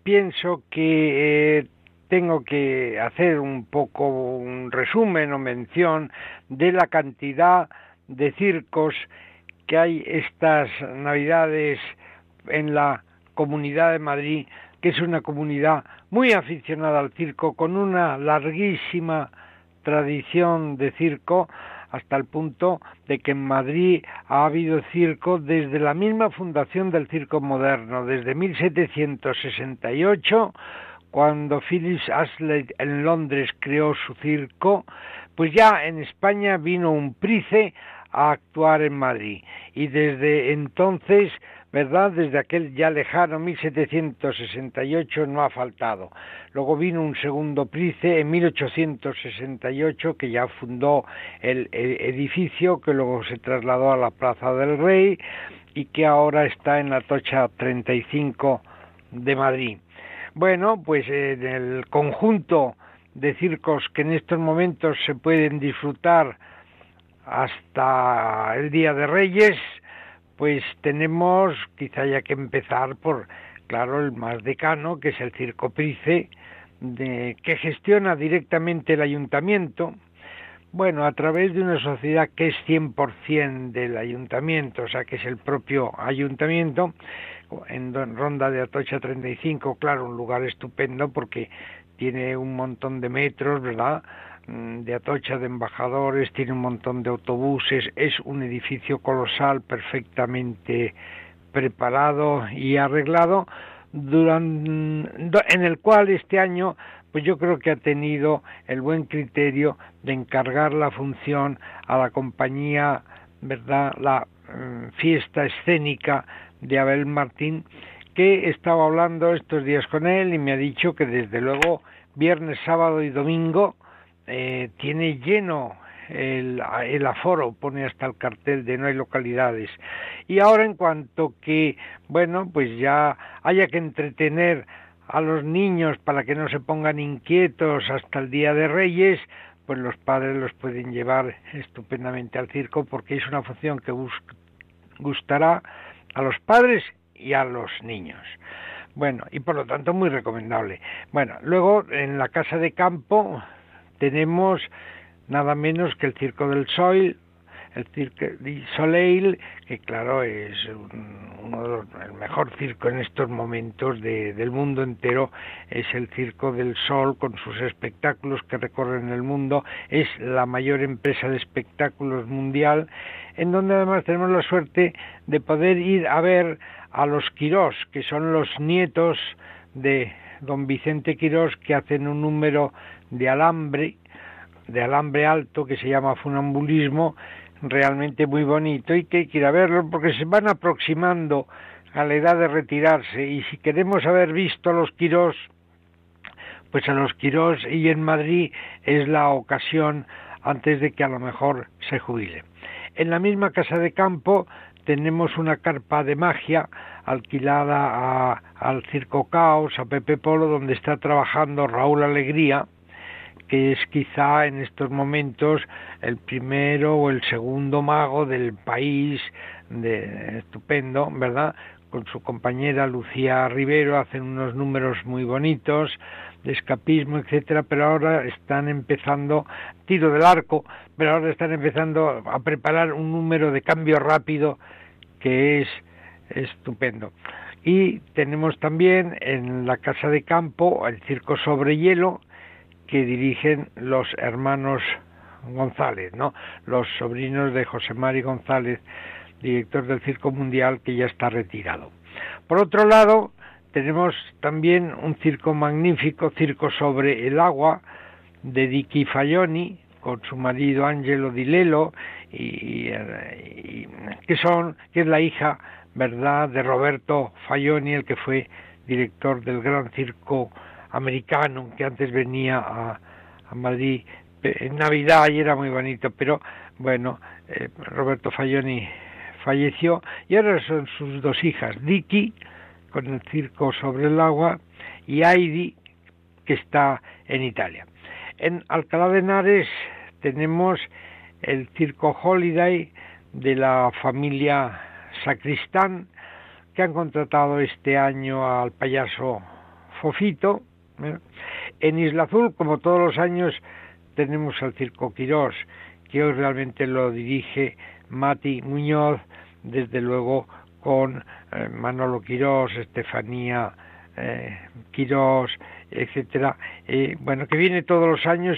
pienso que eh, tengo que hacer un poco un resumen o mención de la cantidad de circos que hay estas navidades en la comunidad de Madrid, que es una comunidad muy aficionada al circo, con una larguísima tradición de circo. Hasta el punto de que en Madrid ha habido circo desde la misma fundación del circo moderno, desde 1768, cuando Phyllis Astley en Londres creó su circo, pues ya en España vino un price a actuar en Madrid. Y desde entonces ¿verdad? Desde aquel ya lejano 1768 no ha faltado. Luego vino un segundo Price en 1868 que ya fundó el, edificio que luego se trasladó a la Plaza del Rey y que ahora está en la Tocha 35 de Madrid. Bueno, pues en el conjunto de circos que en estos momentos se pueden disfrutar hasta el Día de Reyes, pues tenemos, quizá haya que empezar por, claro, el más decano, que es el Circo Price, de, que gestiona directamente el ayuntamiento, bueno, a través de una sociedad que es 100% del ayuntamiento, o sea, que es el propio ayuntamiento, en Ronda de Atocha 35, claro, un lugar estupendo porque tiene un montón de metros, ¿verdad? Mm, de Atocha de embajadores, tiene un montón de autobuses, es un edificio colosal perfectamente preparado y arreglado, en el cual este año pues yo creo que ha tenido el buen criterio de encargar la función a la compañía, ¿verdad?, la mm, fiesta escénica de Abel Martín, que estaba hablando estos días con él y me ha dicho que desde luego viernes, sábado y domingo eh, tiene lleno el, el, aforo, pone hasta el cartel de no hay localidades. Y ahora en cuanto que, bueno, pues ya haya que entretener a los niños para que no se pongan inquietos hasta el Día de Reyes, pues los padres los pueden llevar estupendamente al circo porque es una función que gustará a los padres y a los niños. Bueno, y por lo tanto muy recomendable. Bueno, luego en la casa de campo tenemos nada menos que el Circo del Sol, el Circo de Soleil, que claro es uno de los, el mejor circo en estos momentos del mundo entero, es el Circo del Sol con sus espectáculos que recorren el mundo, es la mayor empresa de espectáculos mundial, en donde además tenemos la suerte de poder ir a ver a los Quirós, que son los nietos de don Vicente Quirós, que hacen un número de alambre, de alambre alto que se llama funambulismo, realmente muy bonito y que hay que ir a verlo porque se van aproximando a la edad de retirarse y si queremos haber visto a los Quirós, pues a los Quirós y en Madrid es la ocasión antes de que a lo mejor se jubile. En la misma casa de campo tenemos una carpa de magia alquilada al Circo Caos, a Pepe Polo, donde está trabajando Raúl Alegría, que es quizá en estos momentos el primero o el segundo mago del país, de, estupendo, ¿verdad? Con su compañera Lucía Rivero hacen unos números muy bonitos de escapismo, etcétera, pero ahora están empezando tiro del arco, pero ahora están empezando a preparar un número de cambio rápido que es estupendo. Y tenemos también en la casa de campo el circo sobre hielo, que dirigen los hermanos González, ¿no? Los sobrinos de José Mari González, director del Circo Mundial, que ya está retirado. Por otro lado, tenemos también un circo magnífico, Circo sobre el agua, de Dicky Fayoni, con su marido Angelo Di Lelo, y, que son, que es la hija, verdad, de Roberto Fayoni, el que fue director del Gran Circo americano que antes venía a, Madrid en Navidad y era muy bonito, pero bueno, eh, Roberto Falloni falleció y ahora son sus dos hijas, Dicky con el circo sobre el agua y Heidi que está en Italia. En Alcalá de Henares tenemos el circo Holiday de la familia Sacristán que han contratado este año al payaso Fofito en Isla Azul, como todos los años, tenemos al Circo Quirós, que hoy realmente lo dirige Mati Muñoz, desde luego con eh, Manolo Quirós, Estefanía eh, Quirós, etcétera, eh, bueno, que viene todos los años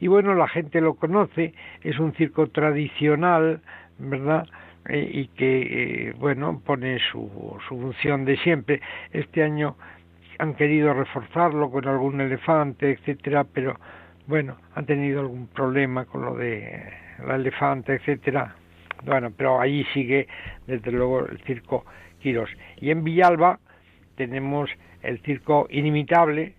y bueno, la gente lo conoce, es un circo tradicional, ¿verdad? Eh, y que, bueno, pone su, su función de siempre. Este año han querido reforzarlo con algún elefante, etcétera, pero bueno, han tenido algún problema con lo de la elefante, etcétera. Bueno, pero ahí sigue, desde luego, el circo Quirós. Y en Villalba tenemos el circo inimitable,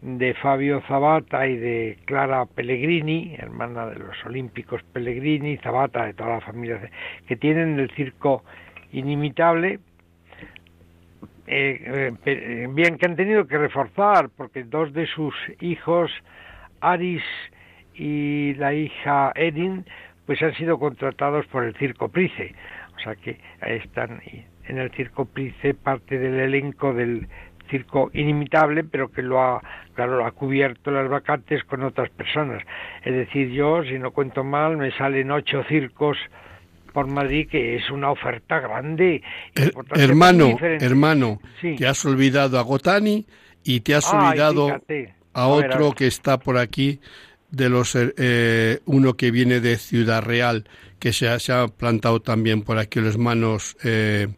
de Fabio Zabata y de Clara Pellegrini, hermana de los olímpicos Pellegrini, Zabata, de toda la familia, que tienen el circo inimitable, eh, eh, bien que han tenido que reforzar, porque dos de sus hijos, Aris y la hija Erin, pues han sido contratados por el Circo Price, o sea que están en el Circo Price parte del elenco del circo inimitable, pero que lo ha, claro, lo ha cubierto las vacantes con otras personas. Es decir, yo, si no cuento mal, me salen ocho circos por Madrid, que es una oferta grande. Eh, hermano, hermano, te has olvidado a Gotani y te has olvidado a otro que está por aquí de los eh, uno que viene de Ciudad Real que se ha, se ha plantado también por aquí los manos eh,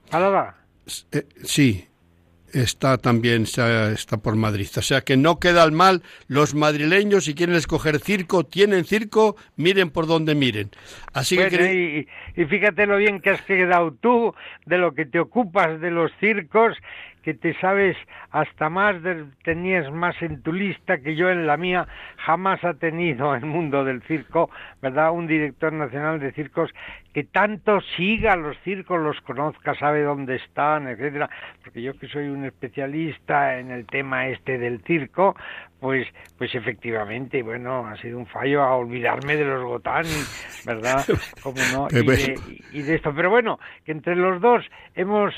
eh sí está también está por Madrid. O sea que no queda al mal los madrileños si quieren escoger circo, tienen circo, miren por donde miren. Así que y, y, fíjate lo bien que has quedado tú de lo que te ocupas de los circos que te sabes hasta más, tenías más en tu lista que yo en la mía, jamás ha tenido el mundo del circo, ¿verdad? Un director nacional de circos que tanto siga los circos, los conozca, sabe dónde están, etcétera, porque yo que soy un especialista en el tema este del circo, pues pues efectivamente, bueno, ha sido un fallo a olvidarme de los Gotani, ¿verdad? Como no, y de, y de esto, pero bueno, que entre los dos hemos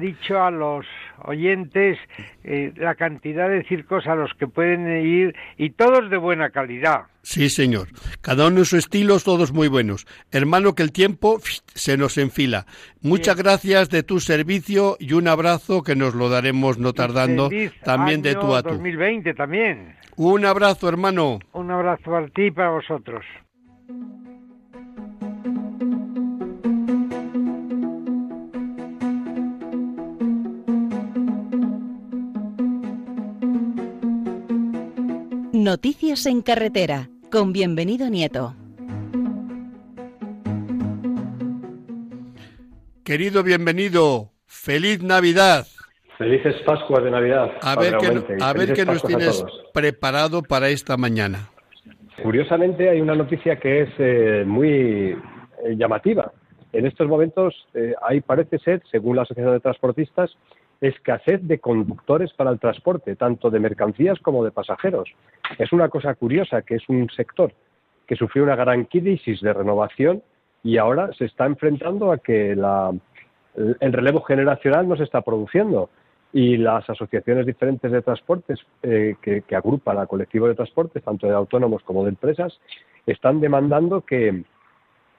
dicho a los oyentes eh, la cantidad de circos a los que pueden ir y todos de buena calidad. Sí, señor. Cada uno en su estilo, todos muy buenos. Hermano, que el tiempo se nos enfila. Muchas gracias de tu servicio y un abrazo que nos lo daremos no tardando también de tu a tú. 2020 también. Un abrazo, hermano. Un abrazo para ti y para vosotros. Noticias en carretera con bienvenido Nieto. Querido bienvenido, feliz Navidad. Felices Pascuas de Navidad. A ver qué, a ver qué nos tienes preparado para esta mañana. Curiosamente hay una noticia que es eh, muy eh, llamativa. En estos momentos eh, hay, parece ser, según la Asociación de Transportistas, escasez de conductores para el transporte, tanto de mercancías como de pasajeros. Es una cosa curiosa que es un sector que sufrió una gran crisis de renovación y ahora se está enfrentando a que el relevo generacional no se está produciendo y las asociaciones diferentes de transportes eh, que, que, agrupan a colectivos de transportes, tanto de autónomos como de empresas, están demandando que,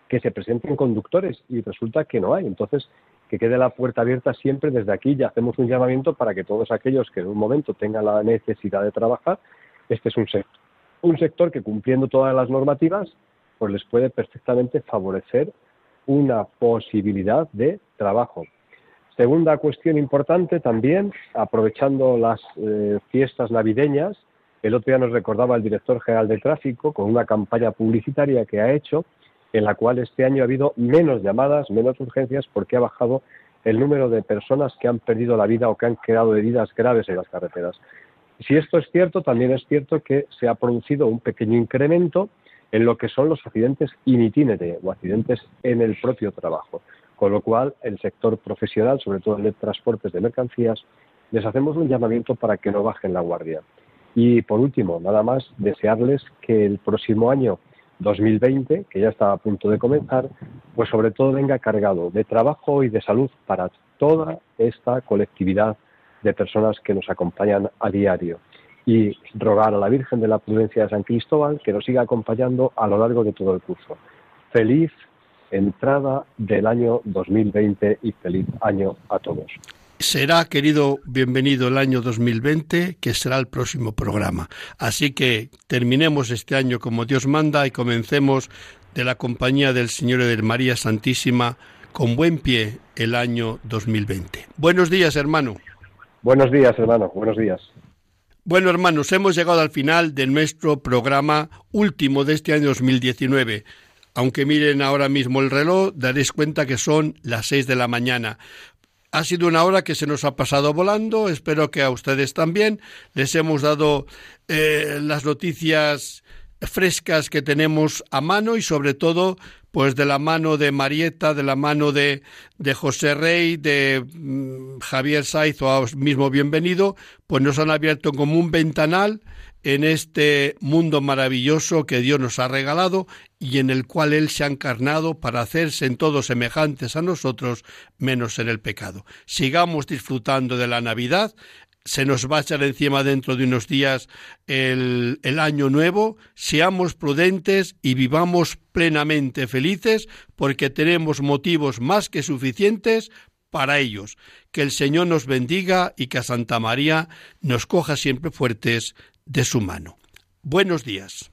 que se presenten conductores y resulta que no hay. Entonces, que quede la puerta abierta siempre desde aquí y hacemos un llamamiento para que todos aquellos que en un momento tengan la necesidad de trabajar, este es un sector, un sector que cumpliendo todas las normativas, pues les puede perfectamente favorecer una posibilidad de trabajo. Segunda cuestión importante también, aprovechando las eh, fiestas navideñas, el otro día nos recordaba el director general de tráfico con una campaña publicitaria que ha hecho en la cual este año ha habido menos llamadas, menos urgencias, porque ha bajado el número de personas que han perdido la vida o que han quedado heridas graves en las carreteras. Si esto es cierto, también es cierto que se ha producido un pequeño incremento en lo que son los accidentes in itinere o accidentes en el propio trabajo. Con lo cual, el sector profesional, sobre todo el de transportes de mercancías, les hacemos un llamamiento para que no bajen la guardia. Y por último, nada más, desearles que el próximo año 2020, que ya está a punto de comenzar, pues sobre todo venga cargado de trabajo y de salud para toda esta colectividad de personas que nos acompañan a diario. Y rogar a la Virgen de la Prudencia de San Cristóbal que nos siga acompañando a lo largo de todo el curso. Feliz entrada del año 2020 y feliz año a todos. Será, querido, bienvenido el año 2020, que será el próximo programa. Así que terminemos este año como Dios manda y comencemos de la compañía del Señor y de María Santísima con buen pie el año 2020. Buenos días, hermano. Buenos días, hermano. Buenos días. Bueno, hermanos, hemos llegado al final de nuestro programa último de este año 2019. Aunque miren ahora mismo el reloj, daréis cuenta que son las seis de la mañana. Ha sido una hora que se nos ha pasado volando, espero que a ustedes también. Les hemos dado eh, las noticias frescas que tenemos a mano y sobre todo pues de la mano de Marieta, de la mano de, de José Rey, de mm, Javier Saiz o mismo bienvenido, pues nos han abierto como un ventanal en este mundo maravilloso que Dios nos ha regalado y en el cual Él se ha encarnado para hacerse en todos semejantes a nosotros, menos en el pecado. Sigamos disfrutando de la Navidad, se nos va a echar encima dentro de unos días el, el, año nuevo, seamos prudentes y vivamos plenamente felices porque tenemos motivos más que suficientes para ellos. Que el Señor nos bendiga y que a Santa María nos coja siempre fuertes de su mano. Buenos días.